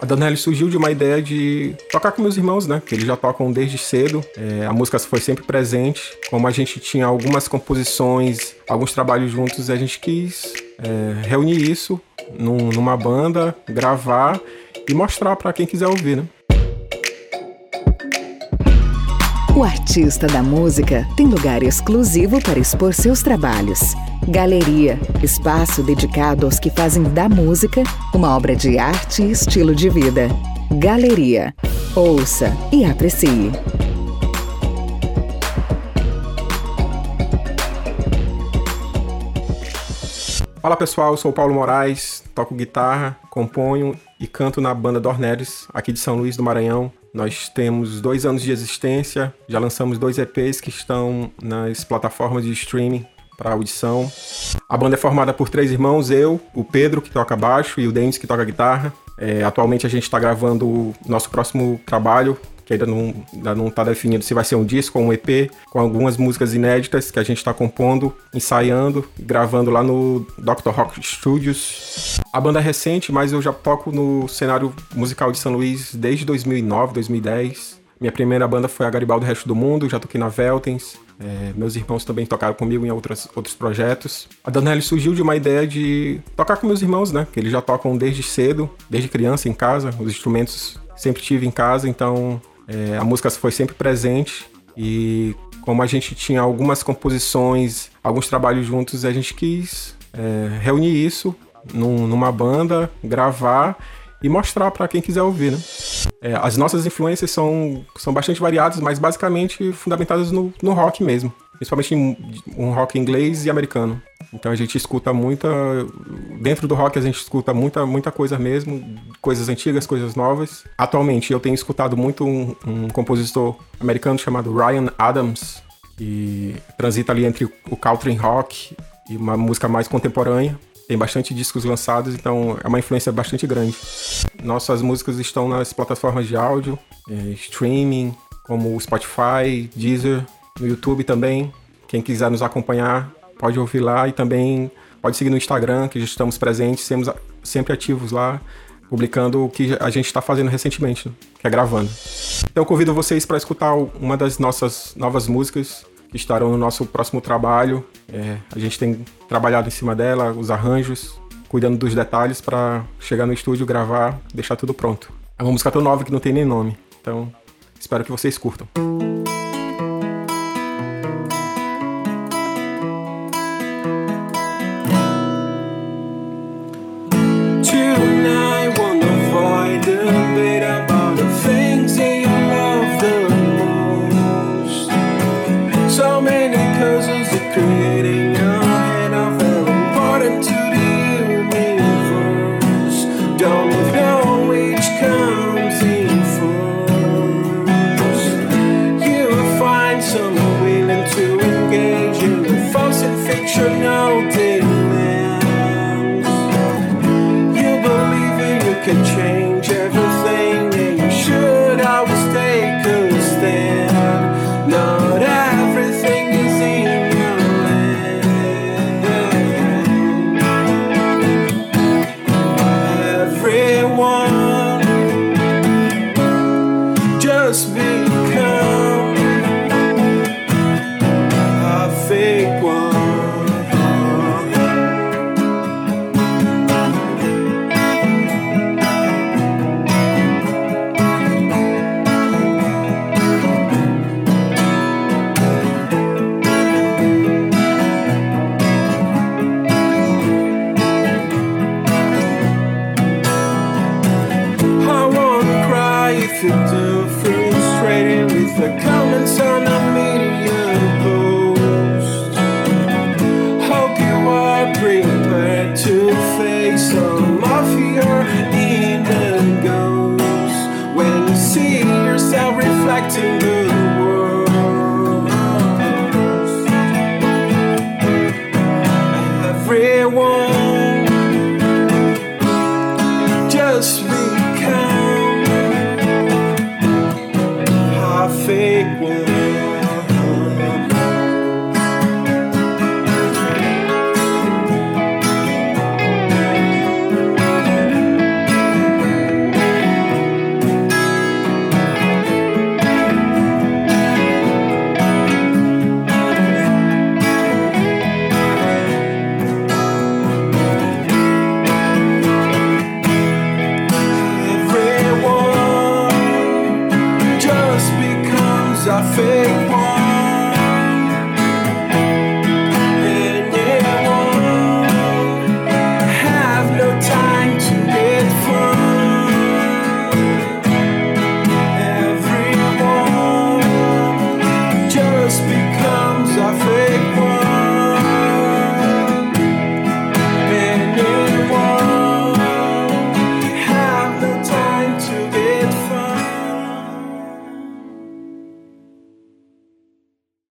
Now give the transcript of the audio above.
A Danelli surgiu de uma ideia de tocar com meus irmãos, né? Que eles já tocam desde cedo. É, a música foi sempre presente. Como a gente tinha algumas composições, alguns trabalhos juntos, a gente quis é, reunir isso num, numa banda, gravar e mostrar para quem quiser ouvir, né? O artista da música tem lugar exclusivo para expor seus trabalhos. Galeria espaço dedicado aos que fazem da música uma obra de arte e estilo de vida. Galeria ouça e aprecie. Fala pessoal, sou o Paulo Moraes, toco guitarra, componho e canto na banda Dornelis, aqui de São Luís do Maranhão. Nós temos dois anos de existência, já lançamos dois EPs que estão nas plataformas de streaming para audição. A banda é formada por três irmãos, eu, o Pedro, que toca baixo, e o Denis, que toca guitarra. É, atualmente a gente está gravando o nosso próximo trabalho, que ainda não, ainda não tá definido se vai ser um disco ou um EP, com algumas músicas inéditas que a gente está compondo, ensaiando, gravando lá no Dr. Rock Studios. A banda é recente, mas eu já toco no cenário musical de São Luís desde 2009, 2010. Minha primeira banda foi a Garibaldo Resto do Mundo, já toquei na Veltens. É, meus irmãos também tocaram comigo em outras, outros projetos. A Danelli surgiu de uma ideia de tocar com meus irmãos, né? Que eles já tocam desde cedo, desde criança em casa. Os instrumentos sempre tive em casa, então é, a música foi sempre presente e como a gente tinha algumas composições, alguns trabalhos juntos, a gente quis é, reunir isso num, numa banda, gravar e mostrar para quem quiser ouvir, né? É, as nossas influências são, são bastante variadas, mas basicamente fundamentadas no, no rock mesmo principalmente um rock inglês e americano. Então a gente escuta muita. Dentro do rock a gente escuta muita, muita coisa mesmo, coisas antigas, coisas novas. Atualmente eu tenho escutado muito um, um compositor americano chamado Ryan Adams, que transita ali entre o country rock e uma música mais contemporânea. Tem bastante discos lançados, então é uma influência bastante grande. Nossas músicas estão nas plataformas de áudio, é, streaming, como Spotify, Deezer, no YouTube também. Quem quiser nos acompanhar, pode ouvir lá e também pode seguir no Instagram, que estamos presentes, temos sempre ativos lá, publicando o que a gente está fazendo recentemente, que é gravando. Então eu convido vocês para escutar uma das nossas novas músicas que estarão no nosso próximo trabalho. É, a gente tem trabalhado em cima dela, os arranjos, cuidando dos detalhes para chegar no estúdio, gravar, deixar tudo pronto. É uma música tão nova que não tem nem nome, então espero que vocês curtam. many cousins that creating your head off and one into the universe. Don't know which comes in first. You will find someone willing to engage in the false and fictional demands. You believe in you can change. to do, frustrating with the color. feito.